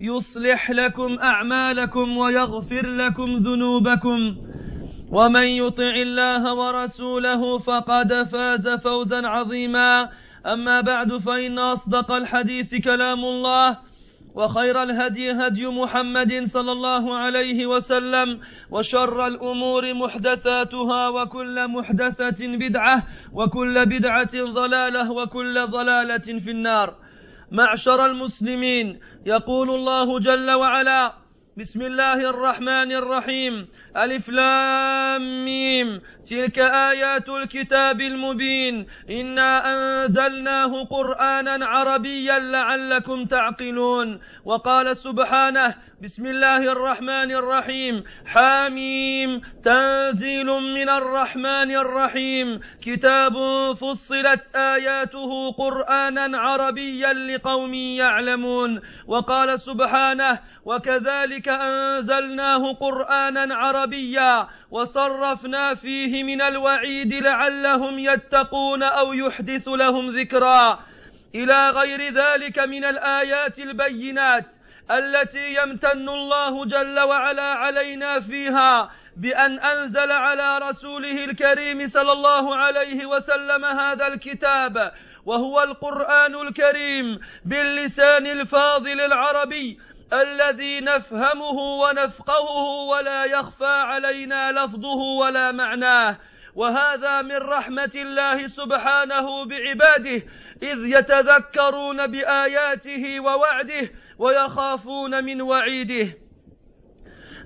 يصلح لكم أعمالكم ويغفر لكم ذنوبكم. ومن يطع الله ورسوله فقد فاز فوزا عظيما. أما بعد فإن أصدق الحديث كلام الله وخير الهدي هدي محمد صلى الله عليه وسلم وشر الأمور محدثاتها وكل محدثة بدعة وكل بدعة ضلالة وكل ضلالة في النار. معشر المسلمين. يقول الله جل وعلا بسم الله الرحمن الرحيم. ألف لام ميم. تلك آيات الكتاب المبين. إنا أنزلناه قرآنا عربيا لعلكم تعقلون. وقال سبحانه بسم الله الرحمن الرحيم. حاميم. تنزيل من الرحمن الرحيم. كتاب فصلت آياته قرآنا عربيا لقوم يعلمون. وقال سبحانه وكذلك أنزلناه قرآنا عربيا. وصرفنا فيه من الوعيد لعلهم يتقون أو يحدث لهم ذكرا. إلى غير ذلك من الآيات البينات. التي يمتن الله جل وعلا علينا فيها بأن أنزل على رسوله الكريم صلى الله عليه وسلم هذا الكتاب وهو القرآن الكريم باللسان الفاضل العربي الذي نفهمه ونفقهه ولا يخفى علينا لفظه ولا معناه. وهذا من رحمة الله سبحانه بعباده إذ يتذكرون بآياته ووعده ويخافون من وعيده.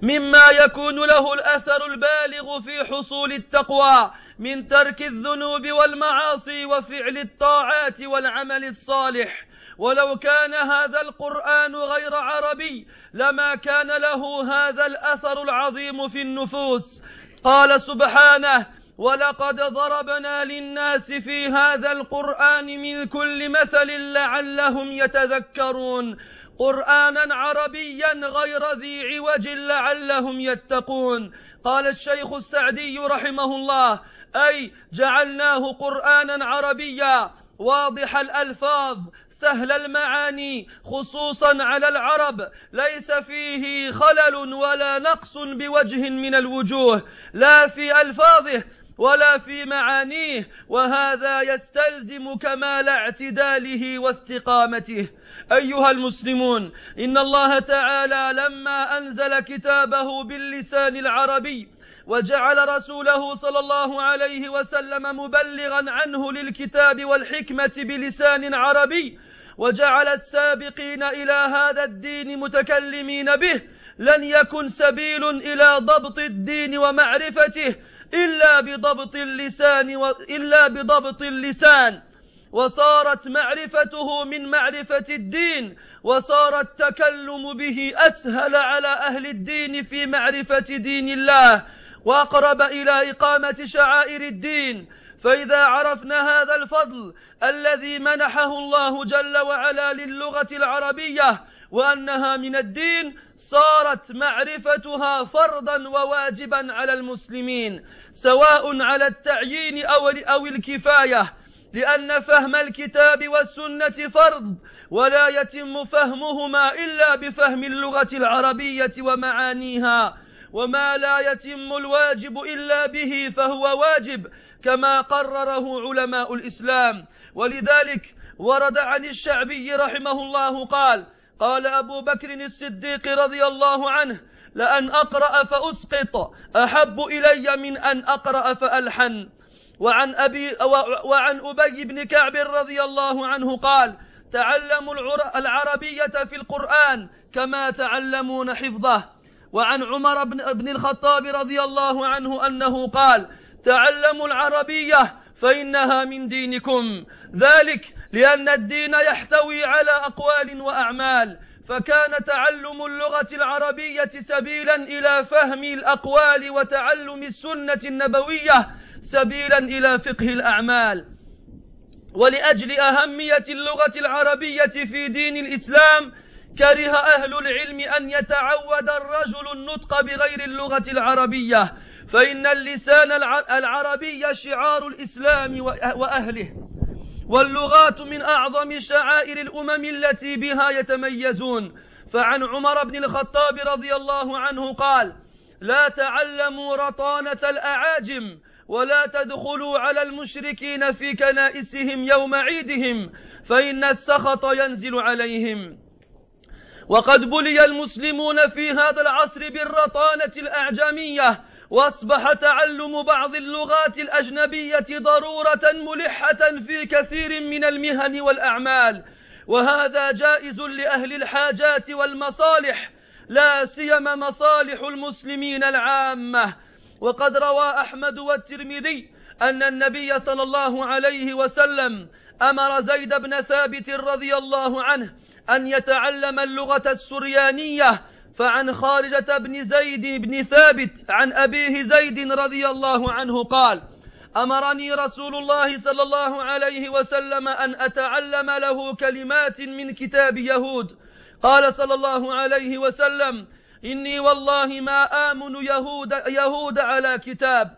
مما يكون له الأثر البالغ في حصول التقوى من ترك الذنوب والمعاصي وفعل الطاعات والعمل الصالح. ولو كان هذا القرآن غير عربي لما كان له هذا الأثر العظيم في النفوس. قال سبحانه ولقد ضربنا للناس في هذا القرآن من كل مثل لعلهم يتذكرون. قرآنا عربيا غير ذي عوج لعلهم يتقون. قال الشيخ السعدي رحمه الله أي جعلناه قرآنا عربيا. واضح الألفاظ سهل المعاني خصوصا على العرب. ليس فيه خلل ولا نقص بوجه من الوجوه. لا في ألفاظه ولا في معانيه وهذا يستلزم كمال اعتداله واستقامته. أيها المسلمون إن الله تعالى لما أنزل كتابه باللسان العربي وجعل رسوله صلى الله عليه وسلم مبلغا عنه للكتاب والحكمة بلسان عربي وجعل السابقين إلى هذا الدين متكلمين به لن يكن سبيل إلى ضبط الدين ومعرفته إلا بضبط اللسان و... إلا بضبط اللسان. وصارت معرفته من معرفة الدين. وصار التكلم به أسهل على أهل الدين في معرفة دين الله. وأقرب إلى إقامة شعائر الدين. فإذا عرفنا هذا الفضل الذي منحه الله جل وعلا للغة العربية وأنها من الدين صارت معرفتها فرضا وواجبا على المسلمين سواء على التعيين أو أو الكفاية لأن فهم الكتاب والسنة فرض ولا يتم فهمهما إلا بفهم اللغة العربية ومعانيها وما لا يتم الواجب إلا به فهو واجب كما قرره علماء الإسلام. ولذلك ورد عن الشعبي رحمه الله قال قال أبو بكر الصديق رضي الله عنه لأن أقرأ فأسقط أحب إلي من أن أقرأ فألحن. وعن أبي وعن أبي بن كعب رضي الله عنه قال تعلموا العربية في القرآن كما تعلمون حفظه. وعن عمر بن الخطاب رضي الله عنه أنه قال تعلموا العربية فإنها من دينكم. ذلك لأن الدين يحتوي على أقوال وأعمال فكان تعلم اللغة العربية سبيلا إلى فهم الأقوال وتعلم السنة النبوية سبيلا إلى فقه الأعمال. ولأجل أهمية اللغة العربية في دين الإسلام كره أهل العلم أن يتعود الرجل النطق بغير اللغة العربية فإن اللسان العربي شعار الإسلام وأهله. واللغات من أعظم شعائر الأمم التي بها يتميزون. فعن عمر بن الخطاب رضي الله عنه قال لا تعلموا رطانة الأعاجم ولا تدخلوا على المشركين في كنائسهم يوم عيدهم فإن السخط ينزل عليهم. وقد بلي المسلمون في هذا العصر بالرطانة الأعجمية وأصبح تعلم بعض اللغات الأجنبية ضرورة ملحة في كثير من المهن والأعمال. وهذا جائز لأهل الحاجات والمصالح لا سيما مصالح المسلمين العامة. وقد روى أحمد والترمذي أن النبي صلى الله عليه وسلم أمر زيد بن ثابت رضي الله عنه أن يتعلم اللغة السريانية فعن خارجة بن زيد بن ثابت عن أبيه زيد رضي الله عنه قال أمرني رسول الله صلى الله عليه وسلم أن أتعلم له كلمات من كتاب يهود. قال صلى الله عليه وسلم إني والله ما آمن يهود, يهود على كتاب.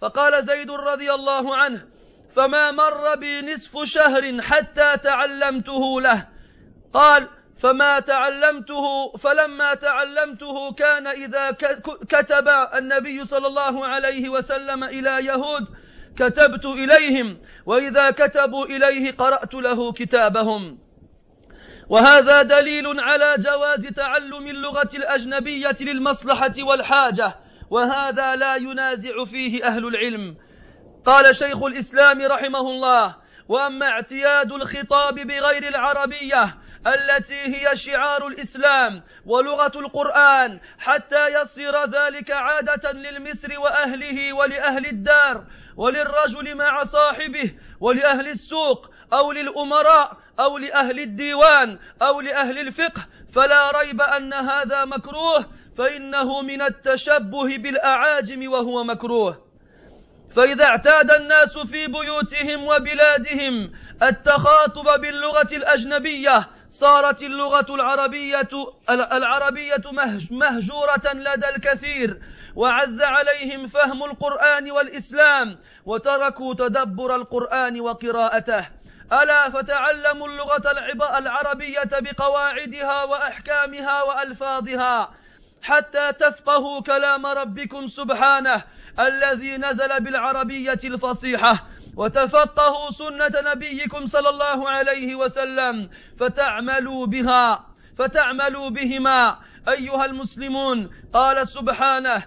فقال زيد رضي الله عنه فما مر بي نصف شهر حتى تعلمته له. قال فما تعلمته فلما تعلمته كان إذا كتب النبي صلى الله عليه وسلم إلى يهود كتبت إليهم وإذا كتبوا إليه قرأت له كتابهم. وهذا دليل على جواز تعلم اللغة الأجنبية للمصلحة والحاجة وهذا لا ينازع فيه أهل العلم. قال شيخ الإسلام رحمه الله وأما اعتياد الخطاب بغير العربية التي هي شعار الإسلام ولغة القرآن حتى يصير ذلك عادة للمصر وأهله ولأهل الدار وللرجل مع صاحبه ولأهل السوق أو للأمراء أو لأهل الديوان أو لأهل الفقه. فلا ريب أن هذا مكروه فإنه من التشبه بالأعاجم وهو مكروه. فإذا اعتاد الناس في بيوتهم وبلادهم التخاطب باللغة الأجنبية صارت اللغة العربية العربية مهجورة لدى الكثير وعز عليهم فهم القرآن والإسلام وتركوا تدبر القرآن وقراءته. ألا فتعلموا اللغة العربية بقواعدها وأحكامها وألفاظها حتى تفقهوا كلام ربكم سبحانه الذي نزل بالعربية الفصيحة. وتفقهوا سنة نبيكم صلى الله عليه وسلم فتعملوا بها فتعملوا بهما. أيها المسلمون قال سبحانه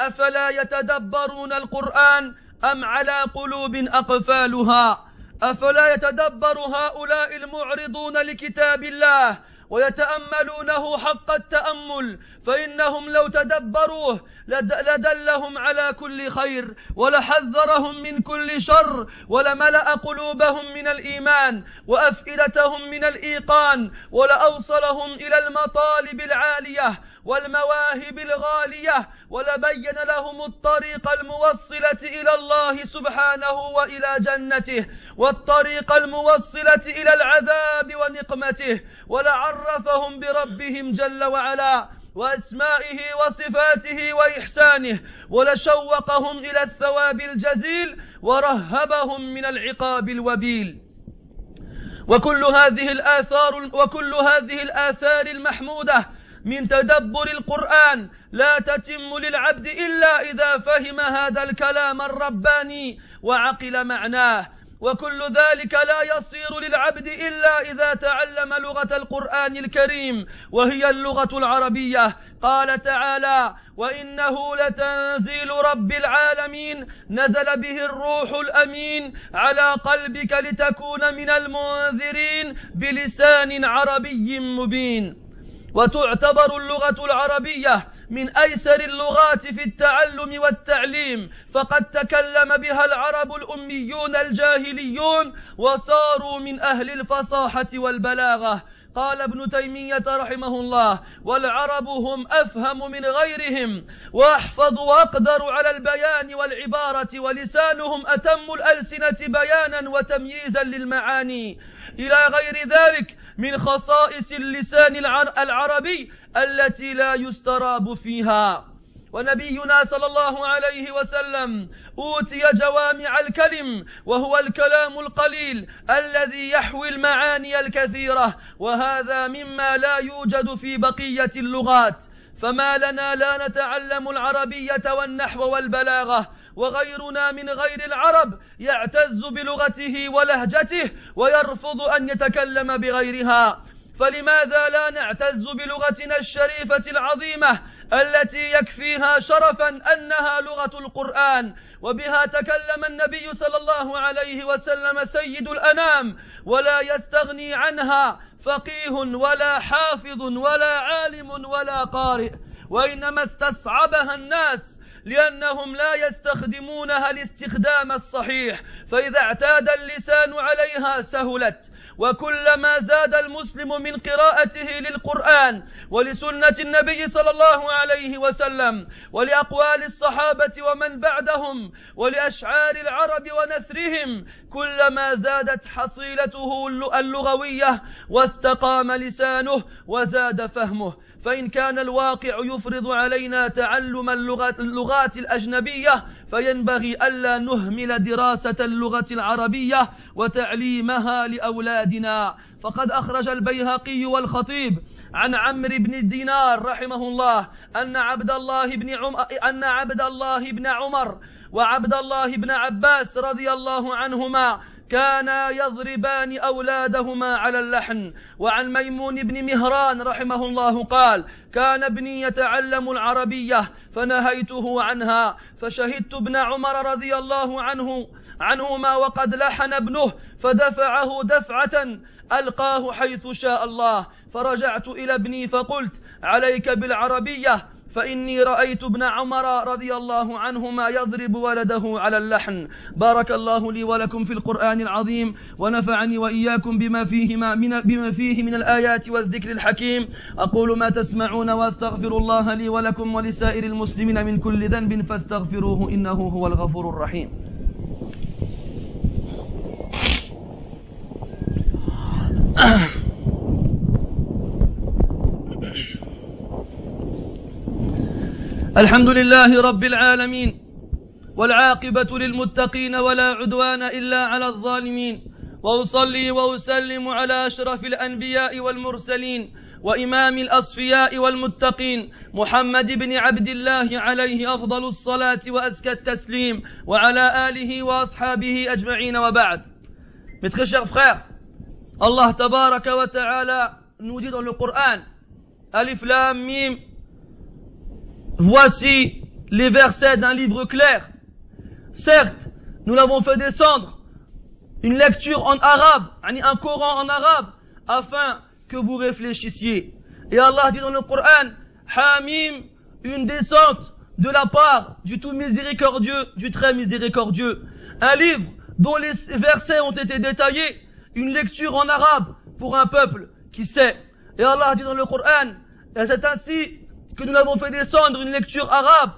أفلا يتدبرون القرآن أم على قلوب أقفالها؟ أفلا يتدبر هؤلاء المعرضون لكتاب الله؟ ويتأملونه حق التأمل فإنهم لو تدبروه لدلهم على كل خير ولحذرهم من كل شر ولملأ قلوبهم من الإيمان وأفئدتهم من الإيقان ولأوصلهم إلى المطالب العالية. والمواهب الغالية ولبين لهم الطريق الموصلة إلى الله سبحانه وإلى جنته والطريق الموصلة إلى العذاب ونقمته ولعرفهم بربهم جل وعلا وأسمائه وصفاته وإحسانه ولشوقهم إلى الثواب الجزيل ورهبهم من العقاب الوبيل. وكل هذه الآثار وكل هذه الآثار المحمودة من تدبر القرآن لا تتم للعبد إلا إذا فهم هذا الكلام الرباني وعقل معناه. وكل ذلك لا يصير للعبد إلا إذا تعلم لغة القرآن الكريم وهي اللغة العربية. قال تعالى وإنه لتنزيل رب العالمين نزل به الروح الأمين على قلبك لتكون من المنذرين بلسان عربي مبين. وتعتبر اللغة العربية من أيسر اللغات في التعلم والتعليم. فقد تكلم بها العرب الأميون الجاهليون وصاروا من أهل الفصاحة والبلاغة. قال ابن تيمية رحمه الله والعرب هم أفهم من غيرهم وأحفظ وأقدر على البيان والعبارة ولسانهم أتم الألسنة بيانا وتمييزا للمعاني. إلى غير ذلك من خصائص اللسان العربي التي لا يستراب فيها. ونبينا صلى الله عليه وسلم أوتي جوامع الكلم وهو الكلام القليل الذي يحوي المعاني الكثيرة وهذا مما لا يوجد في بقية اللغات. فما لنا لا نتعلم العربية والنحو والبلاغة وغيرنا من غير العرب يعتز بلغته ولهجته ويرفض أن يتكلم بغيرها. فلماذا لا نعتز بلغتنا الشريفة العظيمة التي يكفيها شرفا أنها لغة القرآن وبها تكلم النبي صلى الله عليه وسلم سيد الأنام ولا يستغني عنها فقيه ولا حافظ ولا عالم ولا قارئ وإنما استصعبها الناس لأنهم لا يستخدمونها الاستخدام الصحيح فإذا اعتاد اللسان عليها سهلت. وكلما زاد المسلم من قراءته للقرآن ولسنة النبي صلى الله عليه وسلم ولأقوال الصحابة ومن بعدهم ولأشعار العرب ونثرهم كلما زادت حصيلته اللغوية واستقام لسانه وزاد فهمه. فإن كان الواقع يفرض علينا تعلم اللغات, الأجنبية فينبغي ألا نهمل دراسة اللغة العربية وتعليمها لأولادنا. فقد أخرج البيهقي والخطيب عن عمرو بن الدينار رحمه الله أن عبد الله بن عم أن عبد الله بن عمر وعبد الله بن عباس رضي الله عنهما كانا يضربان أولادهما على اللحن. وعن ميمون بن مهران رحمه الله قال كان ابني يتعلم العربية فنهيته عنها. فشهدت ابن عمر رضي الله عنه عنهما وقد لحن ابنه فدفعه دفعة ألقاه حيث شاء الله. فرجعت إلى ابني فقلت عليك بالعربية. فإني رأيت ابن عمر رضي الله عنهما يضرب ولده على اللحن. بارك الله لي ولكم في القرآن العظيم ونفعني وإياكم بما فيه من بما فيه من الآيات والذكر الحكيم. أقول ما تسمعون وأستغفر الله لي ولكم ولسائر المسلمين من كل ذنب فاستغفروه إنه هو الغفور الرحيم. الحمد لله رب العالمين والعاقبة للمتقين ولا عدوان إلا على الظالمين وأصلي وأسلم على أشرف الأنبياء والمرسلين وإمام الأصفياء والمتقين محمد بن عبد الله عليه أفضل الصلاة وأزكى التسليم وعلى آله وأصحابه أجمعين وبعد. Mes très nous dit dans le Coran, Alif Lam Mim, Voici les versets d'un livre clair. Certes, nous l'avons fait descendre, une lecture en arabe, un Coran en arabe, afin que vous réfléchissiez. Et Allah dit dans le Coran, Hamim, une descente de la part du tout miséricordieux, du très miséricordieux. Un livre dont les versets ont été détaillés, une lecture en arabe pour un peuple qui sait. Et Allah dit dans le Coran, et c'est ainsi nous avons fait descendre une lecture arabe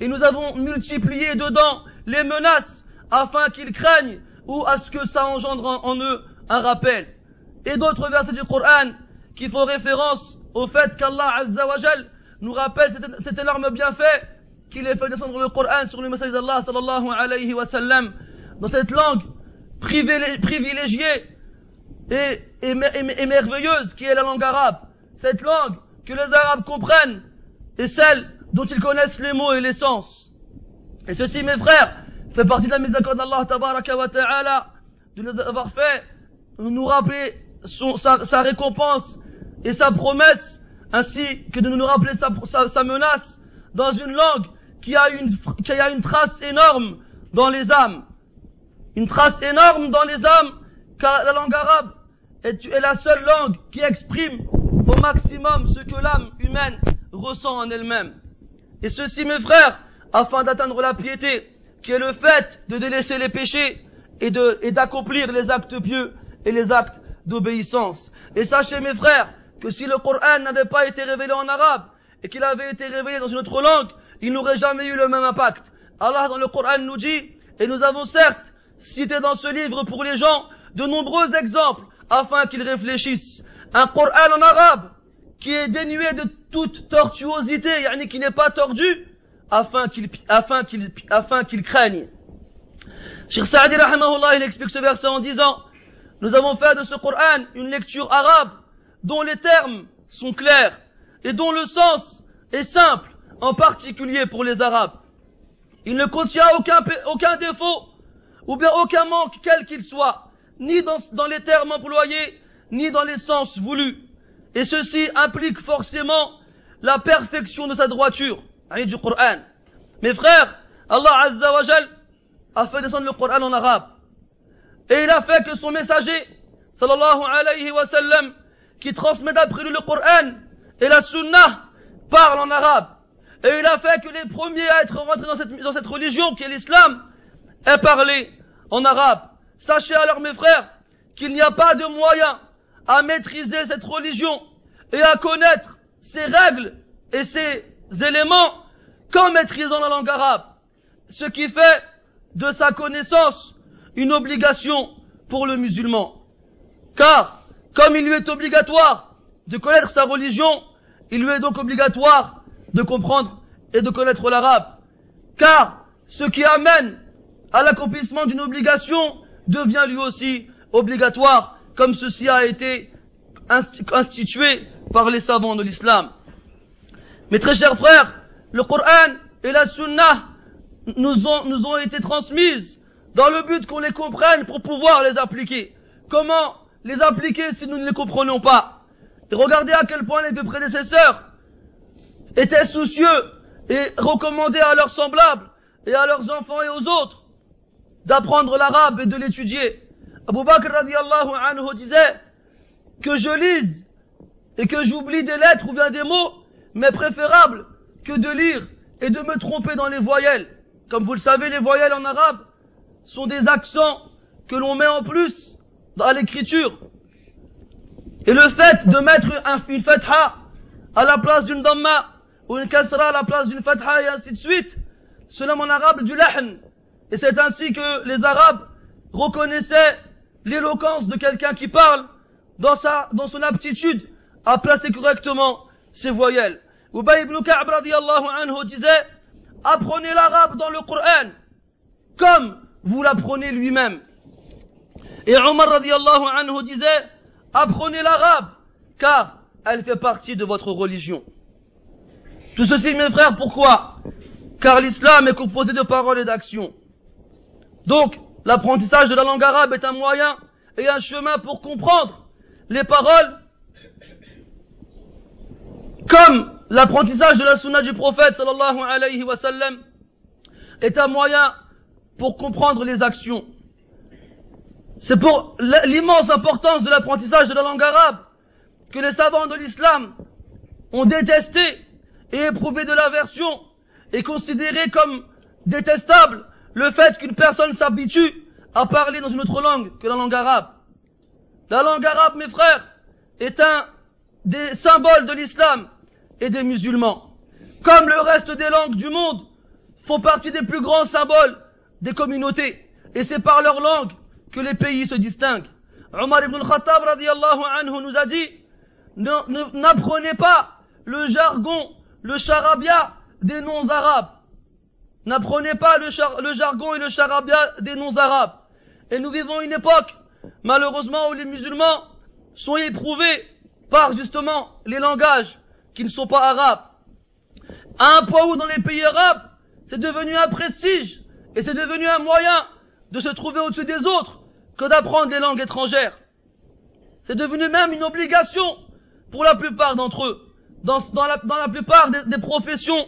et nous avons multiplié dedans les menaces afin qu'ils craignent ou à ce que ça engendre en eux un rappel. Et d'autres versets du Coran qui font référence au fait qu'Allah Azzawajal nous rappelle cet, énorme bienfait qu'il ait fait descendre le Coran sur le message d'Allah sallallahu alayhi wa sallam dans cette langue privilégiée et, et merveilleuse qui est la langue arabe. Cette langue que les Arabes comprennent et celle dont ils connaissent les mots et les sens. Et ceci, mes frères, fait partie de la mise d'accord d'Allah tabaraka wa ta'ala de nous avoir fait nous rappeler sa, récompense et sa promesse, ainsi que de nous rappeler sa, menace dans une langue qui a une, qui a une trace énorme dans les âmes. Une trace énorme dans les âmes, car la langue arabe est la seule langue qui exprime au maximum ce que l'âme humaine ressent en elle-même. Et ceci, mes frères, afin d'atteindre la piété, qui est le fait de délaisser les péchés et d'accomplir les actes pieux et les actes d'obéissance. Et sachez, mes frères, que si le Coran n'avait pas été révélé en arabe et qu'il avait été révélé dans une autre langue, il n'aurait jamais eu le même impact. Allah dans le Coran nous dit, et nous avons certes cité dans ce livre pour les gens de nombreux exemples afin qu'ils réfléchissent. Un Coran en arabe qui est dénué de toute tortuosité, yani qui n'est pas tordu, afin qu'il afin qu'il afin qu'il craigne. Cheikh Saadi il explique ce verset en disant Nous avons fait de ce Coran une lecture arabe dont les termes sont clairs et dont le sens est simple, en particulier pour les Arabes. Il ne contient aucun, aucun défaut ou bien aucun manque quel qu'il soit, ni dans, dans les termes employés, ni dans les sens voulus. Et ceci implique forcément la perfection de sa droiture, du Coran. Mes frères, Allah Azza a fait descendre le Coran en arabe. Et il a fait que son messager, sallallahu alayhi wa sallam, qui transmet d'après lui le Coran et la Sunnah, parle en arabe. Et il a fait que les premiers à être rentrés dans cette, dans cette religion qui est l'islam aient parlé en arabe. Sachez alors mes frères qu'il n'y a pas de moyen à maîtriser cette religion et à connaître ses règles et ses éléments qu'en maîtrisant la langue arabe. Ce qui fait de sa connaissance une obligation pour le musulman. Car, comme il lui est obligatoire de connaître sa religion, il lui est donc obligatoire de comprendre et de connaître l'arabe. Car ce qui amène à l'accomplissement d'une obligation devient lui aussi obligatoire, comme ceci a été institué par les savants de l'islam. Mes très chers frères, le Coran et la Sunna nous ont, nous ont été transmises dans le but qu'on les comprenne pour pouvoir les appliquer. Comment les appliquer si nous ne les comprenons pas? Et Regardez à quel point les deux prédécesseurs étaient soucieux et recommandaient à leurs semblables et à leurs enfants et aux autres d'apprendre l'arabe et de l'étudier. Abu Bakr radiallahu anhu disait que je lise et que j'oublie des lettres ou bien des mots, mais préférable que de lire et de me tromper dans les voyelles. Comme vous le savez, les voyelles en arabe sont des accents que l'on met en plus dans l'écriture. Et le fait de mettre une fatha à la place d'une damma ou une kasra à la place d'une fatha et ainsi de suite, cela en arabe du lahn. Et c'est ainsi que les arabes reconnaissaient l'éloquence de quelqu'un qui parle dans sa, dans son aptitude à placer correctement ses voyelles. Ubay ibn Ka'b anhu disait, apprenez l'arabe dans le Coran, comme vous l'apprenez lui-même. Et Omar radiallahu anhu disait, apprenez l'arabe, car elle fait partie de votre religion. Tout ceci, mes frères, pourquoi? Car l'islam est composé de paroles et d'actions. Donc, l'apprentissage de la langue arabe est un moyen et un chemin pour comprendre les paroles comme l'apprentissage de la sunna du prophète sallallahu alayhi wa est un moyen pour comprendre les actions. C'est pour l'immense importance de l'apprentissage de la langue arabe que les savants de l'islam ont détesté et éprouvé de l'aversion et considéré comme détestable le fait qu'une personne s'habitue à parler dans une autre langue que la langue arabe. La langue arabe, mes frères, est un des symboles de l'islam et des musulmans. Comme le reste des langues du monde font partie des plus grands symboles des communautés. Et c'est par leur langue que les pays se distinguent. Omar ibn al-Khattab anhu nous a dit, n'apprenez pas le jargon, le charabia des noms arabes. N'apprenez pas le, jargon et le charabia des noms arabes. Et nous vivons une époque, malheureusement, où les musulmans sont éprouvés par justement les langages qui ne sont pas arabes. À un point où dans les pays arabes, c'est devenu un prestige et c'est devenu un moyen de se trouver au-dessus des autres que d'apprendre les langues étrangères. C'est devenu même une obligation pour la plupart d'entre eux, dans, la, plupart des, professions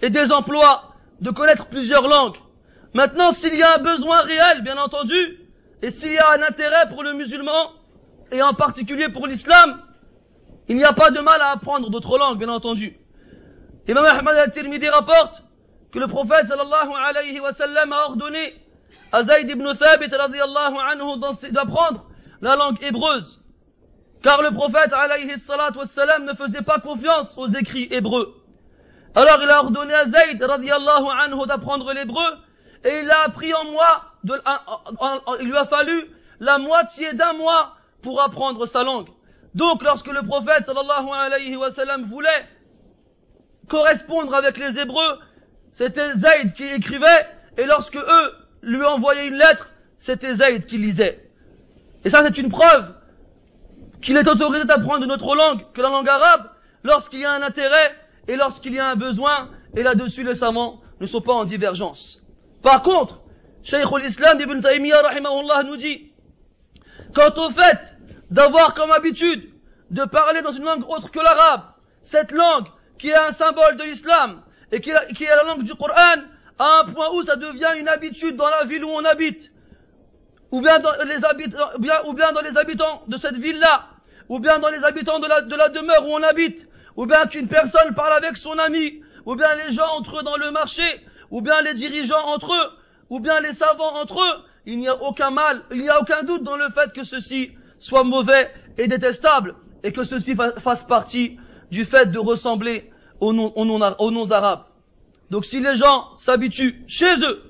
et des emplois, de connaître plusieurs langues. Maintenant, s'il y a un besoin réel, bien entendu, et s'il y a un intérêt pour le musulman, et en particulier pour l'islam, il n'y a pas de mal à apprendre d'autres langues, bien entendu. Imam Ahmad al-Tirmidhi rapporte que le prophète sallallahu alayhi wa sallam a ordonné à Zayd ibn Thabit radiallahu anhu d'apprendre la langue hébreuse. Car le prophète alayhi wassalam ne faisait pas confiance aux écrits hébreux. Alors il a ordonné à Zayd radiallahu anhu d'apprendre l'hébreu et il a appris en moi, il lui a fallu la moitié d'un mois pour apprendre sa langue. Donc lorsque le prophète sallallahu alayhi wa sallam voulait correspondre avec les hébreux, c'était Zayd qui écrivait et lorsque eux lui envoyaient une lettre, c'était Zayd qui lisait. Et ça c'est une preuve qu'il est autorisé d'apprendre une autre langue que la langue arabe lorsqu'il y a un intérêt et lorsqu'il y a un besoin, et là-dessus les savants ne sont pas en divergence. Par contre, Shaykh al-Islam ibn Taymiyyah rahimahullah nous dit, quant au fait d'avoir comme habitude de parler dans une langue autre que l'arabe, cette langue qui est un symbole de l'islam et qui est la langue du Coran, à un point où ça devient une habitude dans la ville où on habite, ou bien dans les habitants, ou bien dans les habitants de cette ville-là, ou bien dans les habitants de la demeure où on habite, ou bien qu'une personne parle avec son ami, ou bien les gens entre eux dans le marché, ou bien les dirigeants entre eux, ou bien les savants entre eux, il n'y a aucun mal, il n'y a aucun doute dans le fait que ceci soit mauvais et détestable, et que ceci fasse partie du fait de ressembler aux noms, aux noms arabes. Donc si les gens s'habituent chez eux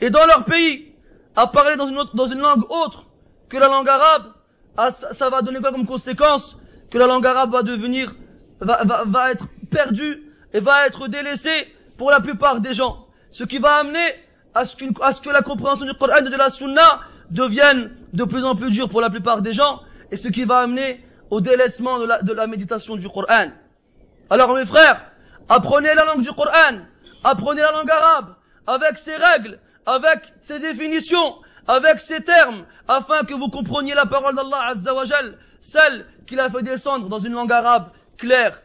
et dans leur pays à parler dans une, autre, dans une langue autre que la langue arabe, ah, ça, va donner quoi comme conséquence Que la langue arabe va devenir, va, va, va être perdue et va être délaissée pour la plupart des gens. Ce qui va amener à ce, à ce que la compréhension du Coran et de la Sunna devienne de plus en plus dure pour la plupart des gens et ce qui va amener au délaissement de la, de la méditation du Coran. Alors mes frères, apprenez la langue du Coran, apprenez la langue arabe, avec ses règles, avec ses définitions, avec ces termes, afin que vous compreniez la parole d'Allah Azzawajal, celle qu'il a fait descendre dans une langue arabe claire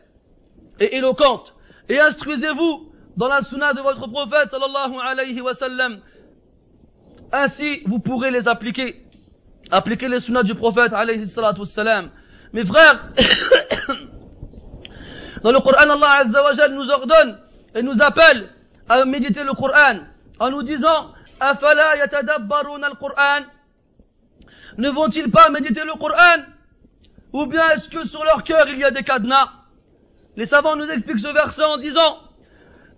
et éloquente. Et instruisez-vous dans la sunna de votre prophète sallallahu alayhi wa sallam. Ainsi, vous pourrez les appliquer. Appliquer les sunnas du prophète alayhi salatu sallam. Mes frères, dans le Coran, Allah Azzawajal nous ordonne et nous appelle à méditer le Coran en nous disant ne vont-ils pas méditer le Coran Ou bien est-ce que sur leur cœur il y a des cadenas? Les savants nous expliquent ce verset en disant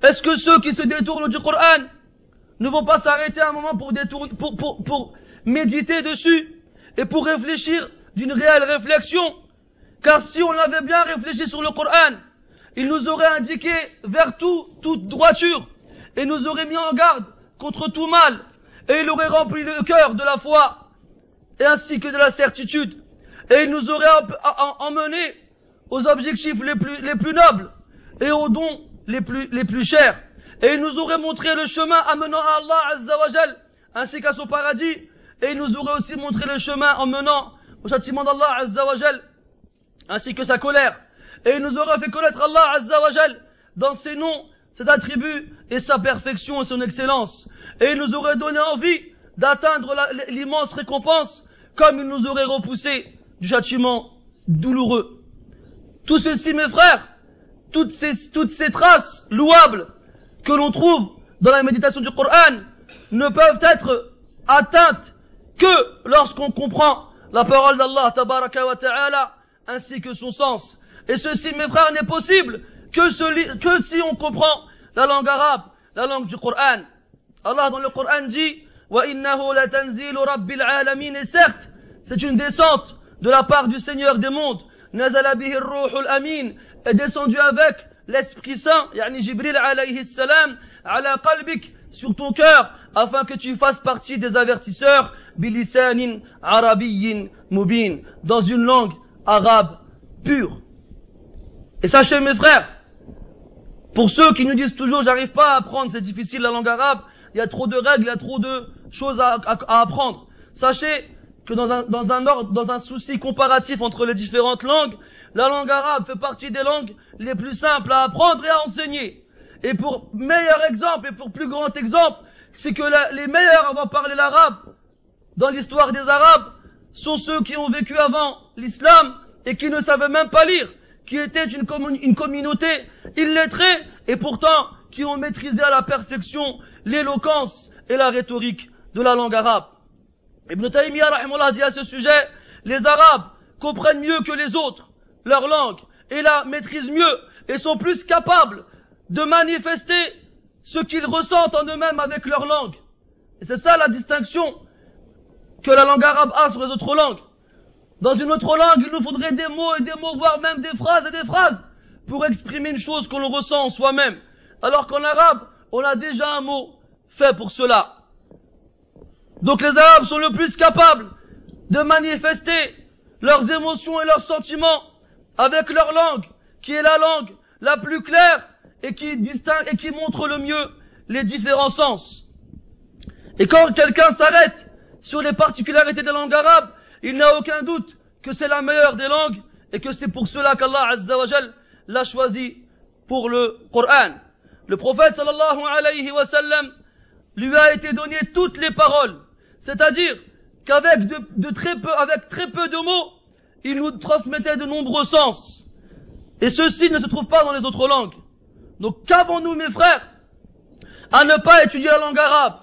Est-ce que ceux qui se détournent du Coran ne vont pas s'arrêter un moment pour, détourner, pour, méditer dessus et pour réfléchir d'une réelle réflexion? Car si on avait bien réfléchi sur le Coran, il nous aurait indiqué vers tout, toute droiture et nous aurait mis en garde contre tout mal, et il aurait rempli le cœur de la foi, et ainsi que de la certitude, et il nous aurait emmenés aux objectifs les plus, les plus nobles, et aux dons les plus, chers, et il nous aurait montré le chemin amenant à Allah Azzawajal, ainsi qu'à son paradis, et il nous aurait aussi montré le chemin en menant au châtiment d'Allah Azzawajal, ainsi que sa colère, et il nous aurait fait connaître Allah Azzawajal dans ses noms ses attributs et sa perfection et son excellence. Et il nous aurait donné envie d'atteindre l'immense récompense comme il nous aurait repoussé du châtiment douloureux. Tout ceci, mes frères, toutes ces, toutes ces traces louables que l'on trouve dans la méditation du Coran ne peuvent être atteintes que lorsqu'on comprend la parole d'Allah ta'ala ainsi que son sens. Et ceci, mes frères, n'est possible que, si on comprend la langue arabe, la langue du Coran. Allah dans le Coran dit Et certes, c'est une descente de la part du Seigneur des mondes, nazala bihi amin est descendu avec l'Esprit Saint, yani Jibril alayhi salam, ala qalbik, sur ton cœur, afin que tu fasses partie des avertisseurs, bilisanin arabiyyin mubin, dans une langue arabe pure. Et sachez mes frères, pour ceux qui nous disent toujours j'arrive pas à apprendre, c'est difficile la langue arabe, il y a trop de règles, il y a trop de choses à apprendre. Sachez que dans un, dans un ordre, dans un souci comparatif entre les différentes langues, la langue arabe fait partie des langues les plus simples à apprendre et à enseigner. Et pour meilleur exemple et pour plus grand exemple, c'est que les meilleurs à avoir parlé l'arabe dans l'histoire des arabes sont ceux qui ont vécu avant l'islam et qui ne savaient même pas lire, qui étaient une, une communauté illettrée et pourtant qui ont maîtrisé à la perfection l'éloquence et la rhétorique de la langue arabe. Ibn Taymiyyah dit à ce sujet, les arabes comprennent mieux que les autres leur langue et la maîtrisent mieux et sont plus capables de manifester ce qu'ils ressentent en eux-mêmes avec leur langue. Et c'est ça la distinction que la langue arabe a sur les autres langues. Dans une autre langue, il nous faudrait des mots et des mots, voire même des phrases et des phrases pour exprimer une chose que l'on ressent en soi-même. Alors qu'en arabe, on a déjà un mot fait pour cela. Donc les arabes sont le plus capables de manifester leurs émotions et leurs sentiments avec leur langue, qui est la langue la plus claire et qui distingue et qui montre le mieux les différents sens. Et quand quelqu'un s'arrête sur les particularités de la langue arabe, il n'a aucun doute que c'est la meilleure des langues et que c'est pour cela qu'Allah Azza wa l'a choisi pour le Coran. Le prophète sallallahu alayhi wa sallam lui a été donné toutes les paroles. C'est-à-dire qu'avec de, très peu, avec très peu de mots, il nous transmettait de nombreux sens. Et ceci ne se trouve pas dans les autres langues. Donc qu'avons-nous, mes frères, à ne pas étudier la langue arabe?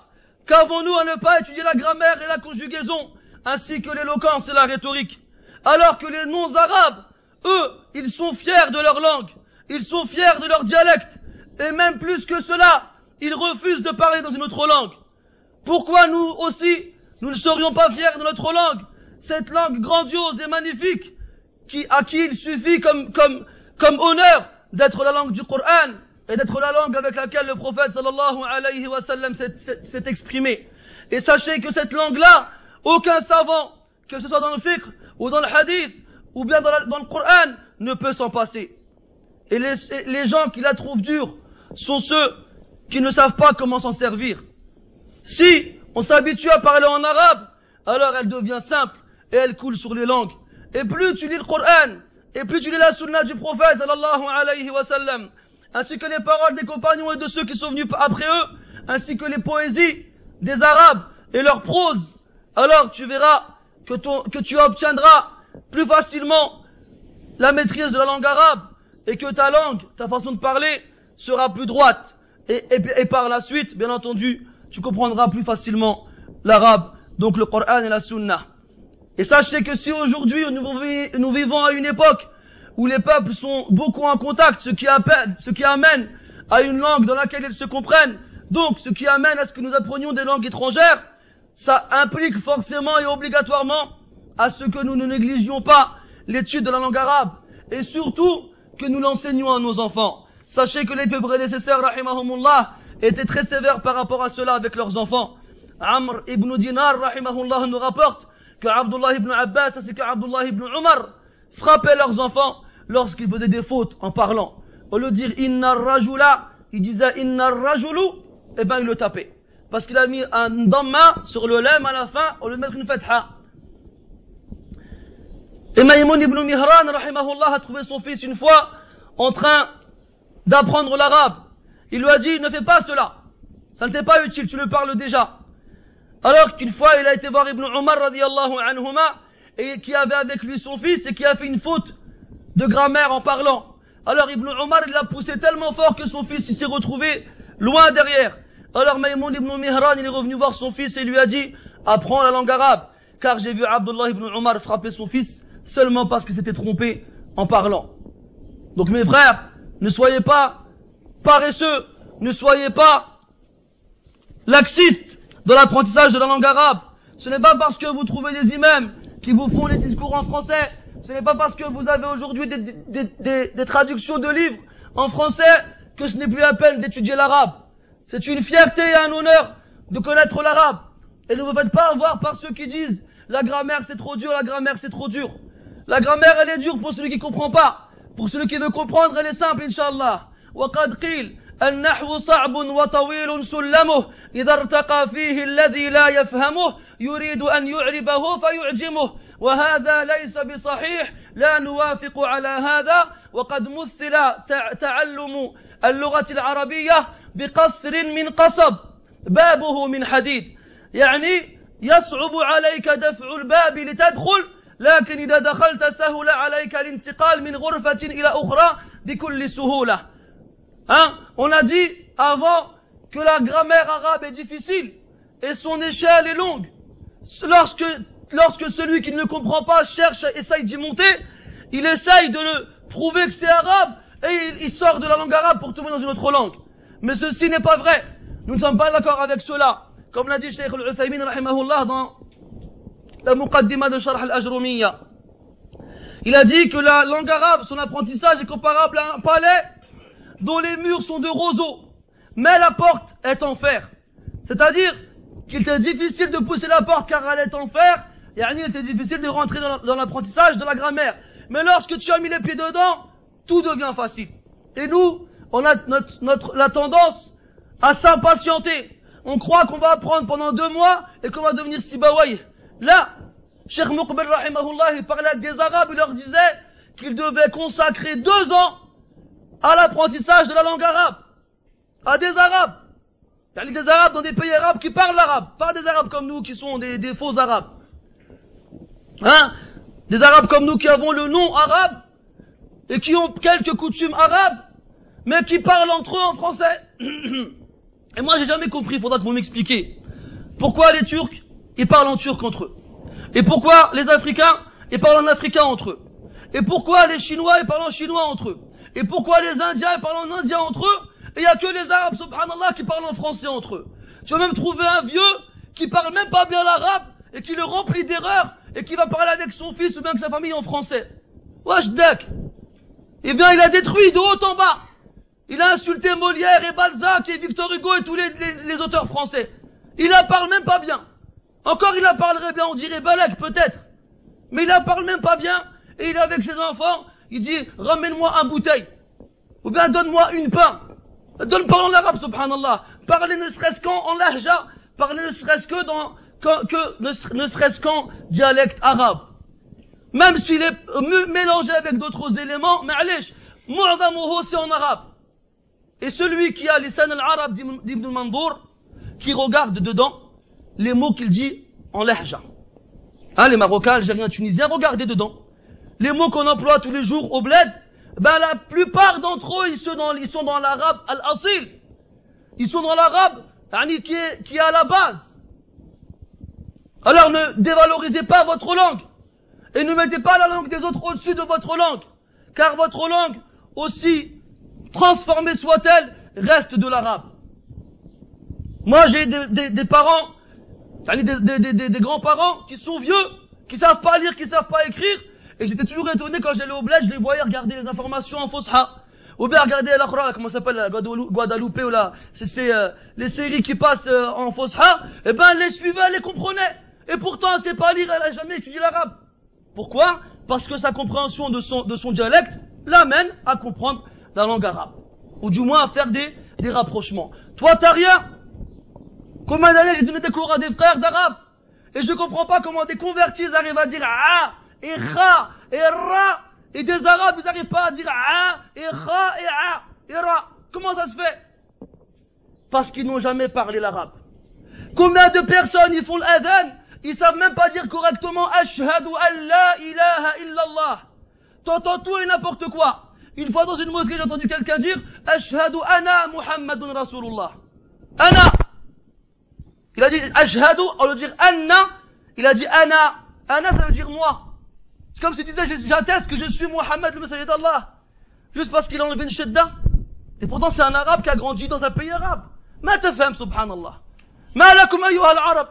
Qu'avons-nous à ne pas étudier la grammaire et la conjugaison, ainsi que l'éloquence et la rhétorique? Alors que les non-arabes, eux, ils sont fiers de leur langue, ils sont fiers de leur dialecte, et même plus que cela, ils refusent de parler dans une autre langue. Pourquoi nous aussi, nous ne serions pas fiers de notre langue Cette langue grandiose et magnifique, qui, à qui il suffit comme, comme, comme honneur d'être la langue du Coran et d'être la langue avec laquelle le prophète sallallahu alayhi wa sallam s'est exprimé. Et sachez que cette langue-là, aucun savant, que ce soit dans le fiqh ou dans le hadith ou bien dans, dans le Coran, ne peut s'en passer. Et les, les gens qui la trouvent dure sont ceux qui ne savent pas comment s'en servir. Si on s'habitue à parler en arabe, alors elle devient simple et elle coule sur les langues. Et plus tu lis le Coran, et plus tu lis la sunna du prophète sallallahu alayhi wa sallam, ainsi que les paroles des compagnons et de ceux qui sont venus après eux, ainsi que les poésies des arabes et leur prose, alors tu verras que, ton, que tu obtiendras plus facilement la maîtrise de la langue arabe et que ta langue, ta façon de parler sera plus droite. Et, et, par la suite, bien entendu, tu comprendras plus facilement l'arabe, donc le Coran et la Sunna. Et sachez que si aujourd'hui nous, vivons à une époque où les peuples sont beaucoup en contact, ce qui, appelle, ce qui amène à une langue dans laquelle ils se comprennent, donc ce qui amène à ce que nous apprenions des langues étrangères, ça implique forcément et obligatoirement à ce que nous ne négligions pas l'étude de la langue arabe, et surtout que nous l'enseignions à nos enfants. Sachez que les peuples prédécesseurs, rahimahumullah, étaient très sévères par rapport à cela avec leurs enfants. Amr ibn Dinar, rahimahullah, nous rapporte que Abdullah ibn Abbas ainsi que Abdullah ibn Umar frappaient leurs enfants lorsqu'ils faisaient des fautes en parlant. Au lieu de dire inna rajula, il disait inna rajulu, et eh ben il le tapait. Parce qu'il a mis un damma sur le lem à la fin au lieu de mettre une fatha. Et Maïmoun ibn Mihran, rahimahullah, a trouvé son fils une fois en train d'apprendre l'arabe. Il lui a dit, ne fais pas cela. Ça ne t'est pas utile, tu le parles déjà. Alors qu'une fois, il a été voir Ibn Umar radiallahu anhuma, et qui avait avec lui son fils, et qui a fait une faute de grammaire en parlant. Alors Ibn Umar, il l'a poussé tellement fort que son fils, s'est retrouvé loin derrière. Alors Maïmoun ibn Mihran, il est revenu voir son fils et lui a dit, apprends la langue arabe, car j'ai vu Abdullah ibn Umar frapper son fils seulement parce qu'il s'était trompé en parlant. Donc mes frères, ne soyez pas paresseux, ne soyez pas laxistes dans l'apprentissage de la langue arabe. Ce n'est pas parce que vous trouvez des imams qui vous font les discours en français, ce n'est pas parce que vous avez aujourd'hui des, traductions de livres en français que ce n'est plus la peine d'étudier l'arabe. C'est une fierté et un honneur de connaître l'arabe. Et ne vous faites pas avoir par ceux qui disent la grammaire c'est trop dur, la grammaire c'est trop dur. La grammaire elle est dure pour celui qui comprend pas. Pour celui qui veut comprendre elle est simple, inshallah. وقد قيل النحو صعب وطويل سلمه إذا ارتقى فيه الذي لا يفهمه يريد أن يعربه فيعجمه وهذا ليس بصحيح لا نوافق على هذا وقد مثل تعلم اللغة العربية بقصر من قصب بابه من حديد. يعني يصعب عليك دفع الباب لتدخل لكن إذا دخلت سهل عليك الانتقال من غرفة إلى أخرى بكل سهولة. Hein? On a dit avant que la grammaire arabe est difficile et son échelle est longue. Lorsque, lorsque celui qui ne comprend pas cherche, essaye d'y monter, il essaye de le prouver que c'est arabe et il, sort de la langue arabe pour tomber dans une autre langue. Mais ceci n'est pas vrai. Nous ne sommes pas d'accord avec cela. Comme l'a dit Sheikh al-Uthaymin rahimahullah dans la Muqaddima de Sharh al-Ajrumiyya. Il a dit que la langue arabe, son apprentissage est comparable à un palais dont les murs sont de roseaux, mais la porte est en fer. C'est-à-dire qu'il était difficile de pousser la porte car elle est en fer, et il était difficile de rentrer dans l'apprentissage de la grammaire. Mais lorsque tu as mis les pieds dedans, tout devient facile. Et nous, on a notre, notre, la tendance à s'impatienter. On croit qu'on va apprendre pendant deux mois et qu'on va devenir Sibawai. Là, Cheikh Muqbil il parlait avec des Arabes, il leur disait qu'ils devaient consacrer deux ans à l'apprentissage de la langue arabe. À des Arabes. Des Arabes dans des pays arabes qui parlent l'arabe. Pas des Arabes comme nous qui sont des, faux Arabes. Hein? Des Arabes comme nous qui avons le nom arabe et qui ont quelques coutumes arabes, mais qui parlent entre eux en français. Et moi j'ai jamais compris, faudra que vous m'expliquiez. Pourquoi les Turcs, ils parlent en turc entre eux? Et pourquoi les Africains, ils parlent en africain entre eux? Et pourquoi les Chinois, ils parlent en chinois entre eux? Et pourquoi les Indiens, parlent en indien entre eux Et il n'y a que les Arabes, subhanallah, qui parlent en français entre eux. Tu vas même trouver un vieux qui parle même pas bien l'arabe et qui le remplit d'erreurs et qui va parler avec son fils ou bien avec sa famille en français. Wesh Eh bien, il a détruit de haut en bas. Il a insulté Molière et Balzac et Victor Hugo et tous les, auteurs français. Il en parle même pas bien. Encore il en parlerait bien, on dirait Balak peut-être. Mais il en parle même pas bien. Et il est avec ses enfants, il dit, ramène-moi un bouteille. Ou bien donne-moi une pain. Donne parle en arabe, subhanallah. Parlez ne serait-ce qu'en lahja. Parlez ne serait-ce que dans, que, ne serait-ce qu'en dialecte arabe. Même s'il est mélangé avec d'autres éléments, mais allez, mu'adamuhu c'est en arabe. Et celui qui a lisan al-arab d'Ibn Mandour, qui regarde dedans les mots qu'il dit en lahja. Hein, les Marocains, Algériens, Tunisiens, regardez dedans. Les mots qu'on emploie tous les jours au bled, ben la plupart d'entre eux, ils sont dans, l'arabe al-asil. Ils sont dans l'arabe qui est, qui est à la base. Alors ne dévalorisez pas votre langue. Et ne mettez pas la langue des autres au-dessus de votre langue. Car votre langue, aussi transformée soit-elle, reste de l'arabe. Moi, j'ai des, des, des, parents, des, des, des grands-parents qui sont vieux, qui savent pas lire, qui savent pas écrire, et j'étais toujours étonné quand j'allais au bled, je les voyais regarder les informations en Fosha. Ou bien regarder la comment ça s'appelle, la Guadalupe, ou là, c'est euh, les séries qui passent euh, en Fosha, et ben, les suivait, les comprenait. Et pourtant, elle sait pas lire, elle a jamais étudié l'arabe. Pourquoi? Parce que sa compréhension de son, de son dialecte l'amène à comprendre la langue arabe. Ou du moins à faire des, des rapprochements. Toi, t'as rien Combien d'années j'ai donné des cours à des frères d'arabe Et je comprends pas comment des convertis arrivent à dire ah et ra et ra et des arabes ils n'arrivent pas à dire ah et ra et ah et ra. Comment ça se fait? Parce qu'ils n'ont jamais parlé l'arabe. Combien de personnes ils font l'adhan ils savent même pas dire correctement Ashhadu an la ilaha illallah. T'entends tout et n'importe quoi. Une fois dans une mosquée, j'ai entendu quelqu'un dire Ashhadu ana Muhammadun Rasulullah. Ana. Il a dit Ashhadu, au lieu de dire Anna, il a dit Ana. Ana, ça veut dire moi. Comme s'il disait J'atteste que je suis Muhammad le messager d'Allah. Juste parce qu'il a enlevé une shedda. Et pourtant, c'est un arabe qui a grandi dans un pays arabe. ما تفهم سبحان الله ما لكم أيها العرب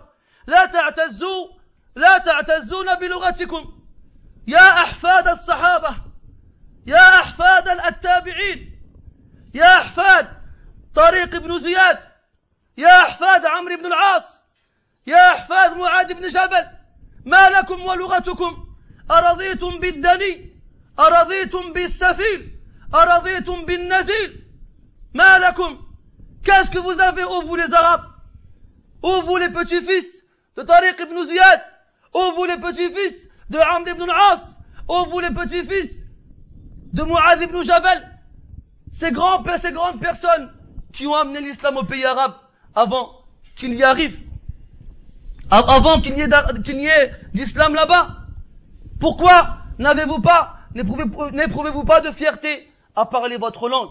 لا تعتزوا لا تعتزون بلغتكم يا أحفاد الصحابة يا أحفاد التابعين يا أحفاد طريق بن زياد يا أحفاد عمرو بن العاص يا أحفاد معاذ بن جبل ما لكم ولغتكم أرضيتم بالدني أرضيتم بالسفيل أرضيتم بالنزيل ما لكم Qu'est-ce que vous avez, ô vous les Arabes Ô vous les petits-fils de Tariq ibn Ziyad Ô vous les petits-fils de Amr ibn al-As Ô vous les petits-fils de Mu'adh ibn Jabal Ces grands, ces grandes personnes qui ont amené l'islam au pays arabe avant qu'il y arrive. Avant qu'il n'y ait, ait l'islam là-bas. Pourquoi n'avez-vous pas, n'éprouvez-vous pas de fierté à parler votre langue?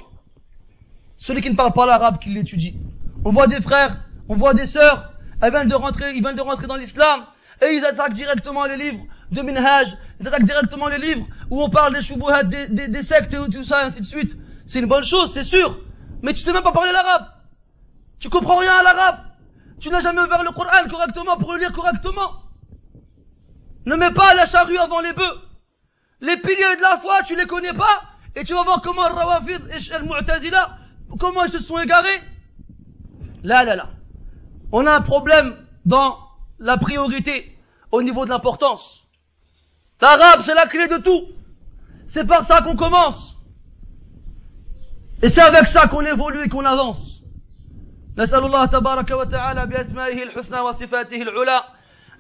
Celui qui ne parle pas l'arabe, qui l'étudie. On voit des frères, on voit des sœurs, elles viennent de rentrer, ils viennent de rentrer dans l'islam, et ils attaquent directement les livres de Minhaj, ils attaquent directement les livres où on parle des des, des sectes et tout ça, ainsi de suite. C'est une bonne chose, c'est sûr. Mais tu sais même pas parler l'arabe. Tu comprends rien à l'arabe. Tu n'as jamais ouvert le Coran correctement pour le lire correctement. Ne mets pas la charrue avant les bœufs. Les piliers de la foi, tu les connais pas, et tu vas voir comment Rawafid et Al-Mu'tazila, comment ils se sont égarés. Là, là, là. On a un problème dans la priorité au niveau de l'importance. L'arabe, c'est la clé de tout. C'est par ça qu'on commence. Et c'est avec ça qu'on évolue et qu'on avance. نسأل الله تبارك وتعالى بأسمائه الحسنى وصفاته العلى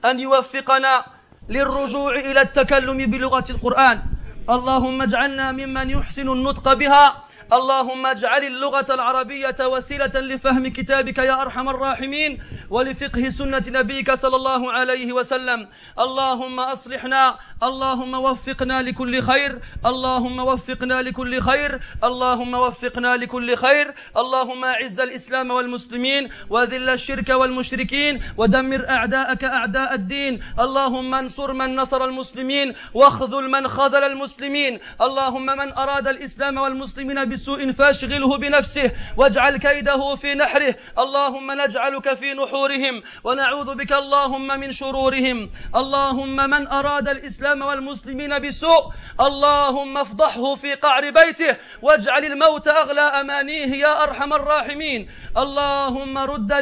أن يوفقنا للرجوع إلى التكلم بلغة القرآن. اللهم اجعلنا ممن يحسن النطق بها. اللهم اجعل اللغة العربية وسيلة لفهم كتابك يا أرحم الراحمين ولفقه سنة نبيك صلى الله عليه وسلم. اللهم أصلحنا اللهم وفقنا لكل خير. اللهم وفقنا لكل خير. اللهم وفقنا لكل خير. اللهم أعز الإسلام والمسلمين وذل الشرك والمشركين ودمر أعداءك أعداء الدين. اللهم انصر من نصر المسلمين واخذل من خذل المسلمين. اللهم من أراد الإسلام والمسلمين بسوء فاشغله بنفسه واجعل كيده في نحره. اللهم نجعلك في نحورهم ونعوذ بك اللهم من شرورهم. اللهم من أراد الإسلام والمسلمين بسوء. اللهم افضحه في قعر بيته واجعل الموت أغلى أمانيه يا أرحم الراحمين. اللهم رد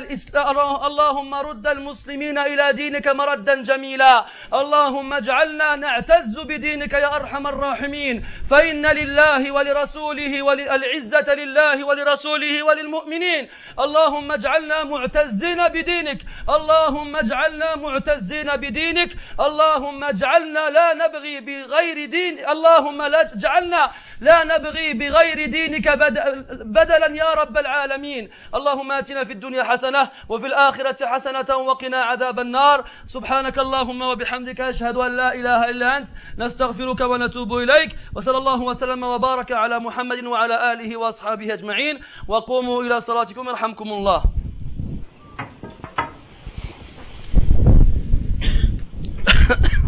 اللهم رد المسلمين إلى دينك مردا جميلا. اللهم اجعلنا نعتز بدينك يا أرحم الراحمين. فإن لله ولرسوله والعزة لله ولرسوله وللمؤمنين. اللهم اجعلنا معتزين بدينك. اللهم اجعلنا معتزين بدينك. اللهم اجعلنا لا لا نبغي بغير دين. اللهم لا جعلنا لا نبغي بغير دينك بدلا يا رب العالمين. اللهم آتنا في الدنيا حسنة وفي الآخرة حسنة وقنا عذاب النار. سبحانك اللهم وبحمدك أشهد أن لا إله إلا أنت. نستغفرك ونتوب إليك. وصلى الله وسلم وبارك على محمد وعلى آله وأصحابه أجمعين. وقوموا إلى صلاتكم. يرحمكم الله. ha.